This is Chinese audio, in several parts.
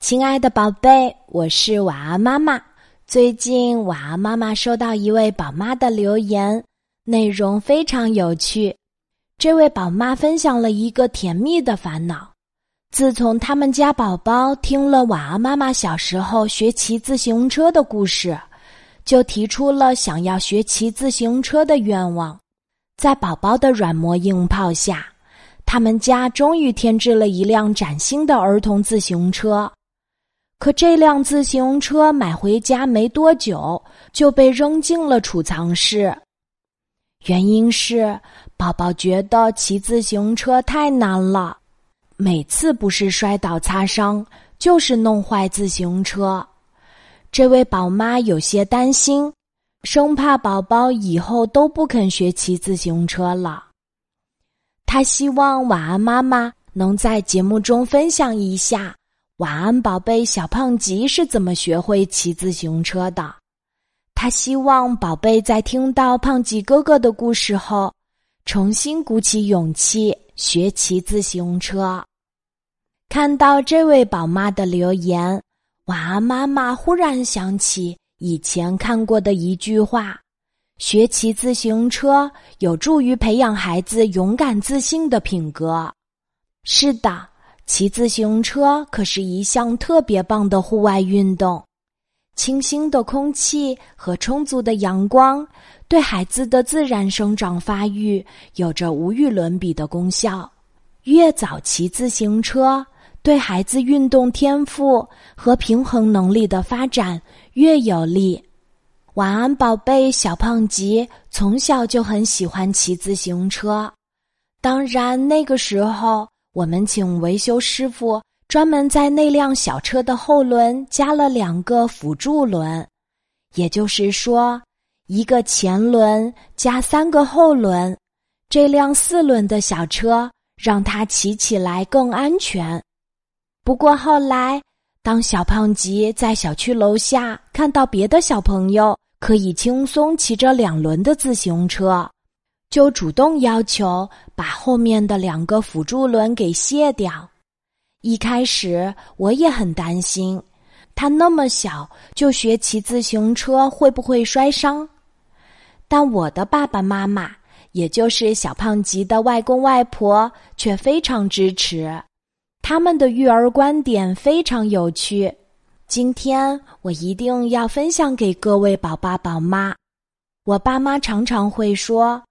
亲爱的宝贝，我是晚安妈妈。最近晚安妈妈收到一位宝妈的留言，内容非常有趣。这位宝妈分享了一个甜蜜的烦恼：自从他们家宝宝听了晚安妈妈小时候学骑自行车的故事，就提出了想要学骑自行车的愿望。在宝宝的软磨硬泡下，他们家终于添置了一辆崭新的儿童自行车。可这辆自行车买回家没多久就被扔进了储藏室，原因是宝宝觉得骑自行车太难了，每次不是摔倒擦伤，就是弄坏自行车。这位宝妈有些担心，生怕宝宝以后都不肯学骑自行车了。她希望晚安妈妈能在节目中分享一下。晚安，宝贝小胖吉是怎么学会骑自行车的？他希望宝贝在听到胖吉哥哥的故事后，重新鼓起勇气学骑自行车。看到这位宝妈的留言，晚安妈妈忽然想起以前看过的一句话：学骑自行车有助于培养孩子勇敢自信的品格。是的。骑自行车可是一项特别棒的户外运动，清新的空气和充足的阳光对孩子的自然生长发育有着无与伦比的功效。越早骑自行车，对孩子运动天赋和平衡能力的发展越有利。晚安，宝贝小胖吉从小就很喜欢骑自行车，当然那个时候。我们请维修师傅专门在那辆小车的后轮加了两个辅助轮，也就是说，一个前轮加三个后轮，这辆四轮的小车让它骑起来更安全。不过后来，当小胖吉在小区楼下看到别的小朋友可以轻松骑着两轮的自行车。就主动要求把后面的两个辅助轮给卸掉。一开始我也很担心，他那么小就学骑自行车会不会摔伤？但我的爸爸妈妈，也就是小胖吉的外公外婆，却非常支持。他们的育儿观点非常有趣，今天我一定要分享给各位宝爸宝妈。我爸妈常常会说。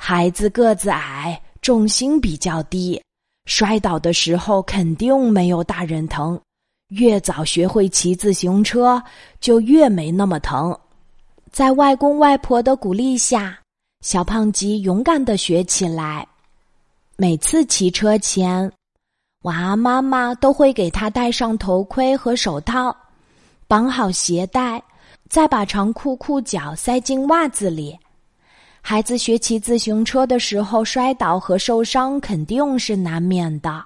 孩子个子矮，重心比较低，摔倒的时候肯定没有大人疼。越早学会骑自行车，就越没那么疼。在外公外婆的鼓励下，小胖吉勇敢的学起来。每次骑车前，娃妈妈都会给他戴上头盔和手套，绑好鞋带，再把长裤裤脚塞进袜子里。孩子学骑自行车的时候摔倒和受伤肯定是难免的，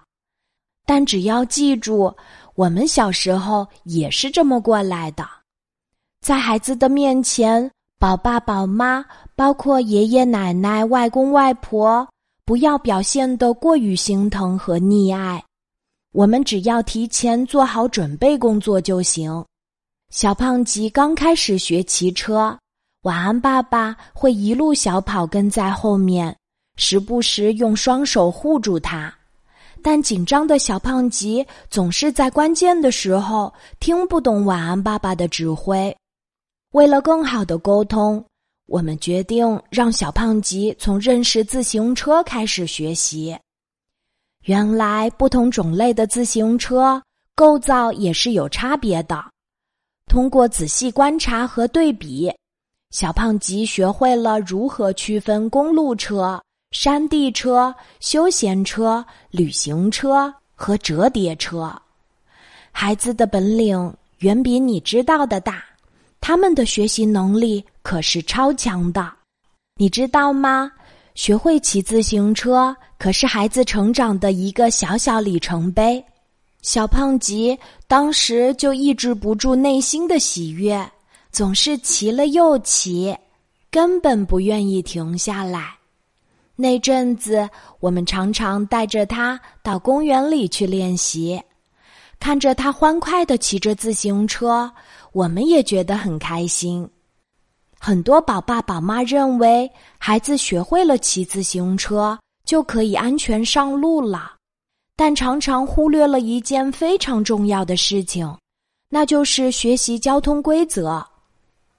但只要记住，我们小时候也是这么过来的。在孩子的面前，宝爸宝妈，包括爷爷奶奶、外公外婆，不要表现得过于心疼和溺爱。我们只要提前做好准备工作就行。小胖吉刚开始学骑车。晚安，爸爸会一路小跑跟在后面，时不时用双手护住他。但紧张的小胖吉总是在关键的时候听不懂晚安爸爸的指挥。为了更好的沟通，我们决定让小胖吉从认识自行车开始学习。原来，不同种类的自行车构造也是有差别的。通过仔细观察和对比。小胖吉学会了如何区分公路车、山地车、休闲车、旅行车和折叠车。孩子的本领远比你知道的大，他们的学习能力可是超强的。你知道吗？学会骑自行车可是孩子成长的一个小小里程碑。小胖吉当时就抑制不住内心的喜悦。总是骑了又骑，根本不愿意停下来。那阵子，我们常常带着他到公园里去练习。看着他欢快的骑着自行车，我们也觉得很开心。很多宝爸宝妈认为，孩子学会了骑自行车就可以安全上路了，但常常忽略了一件非常重要的事情，那就是学习交通规则。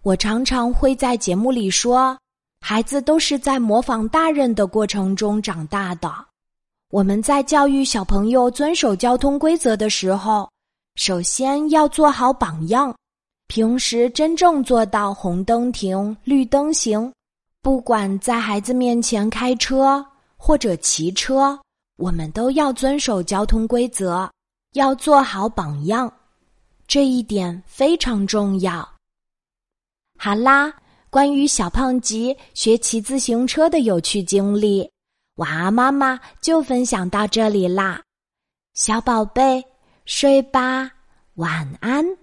我常常会在节目里说，孩子都是在模仿大人的过程中长大的。我们在教育小朋友遵守交通规则的时候，首先要做好榜样。平时真正做到红灯停，绿灯行。不管在孩子面前开车或者骑车，我们都要遵守交通规则，要做好榜样。这一点非常重要。好啦，关于小胖吉学骑自行车的有趣经历，晚安妈妈就分享到这里啦。小宝贝，睡吧，晚安。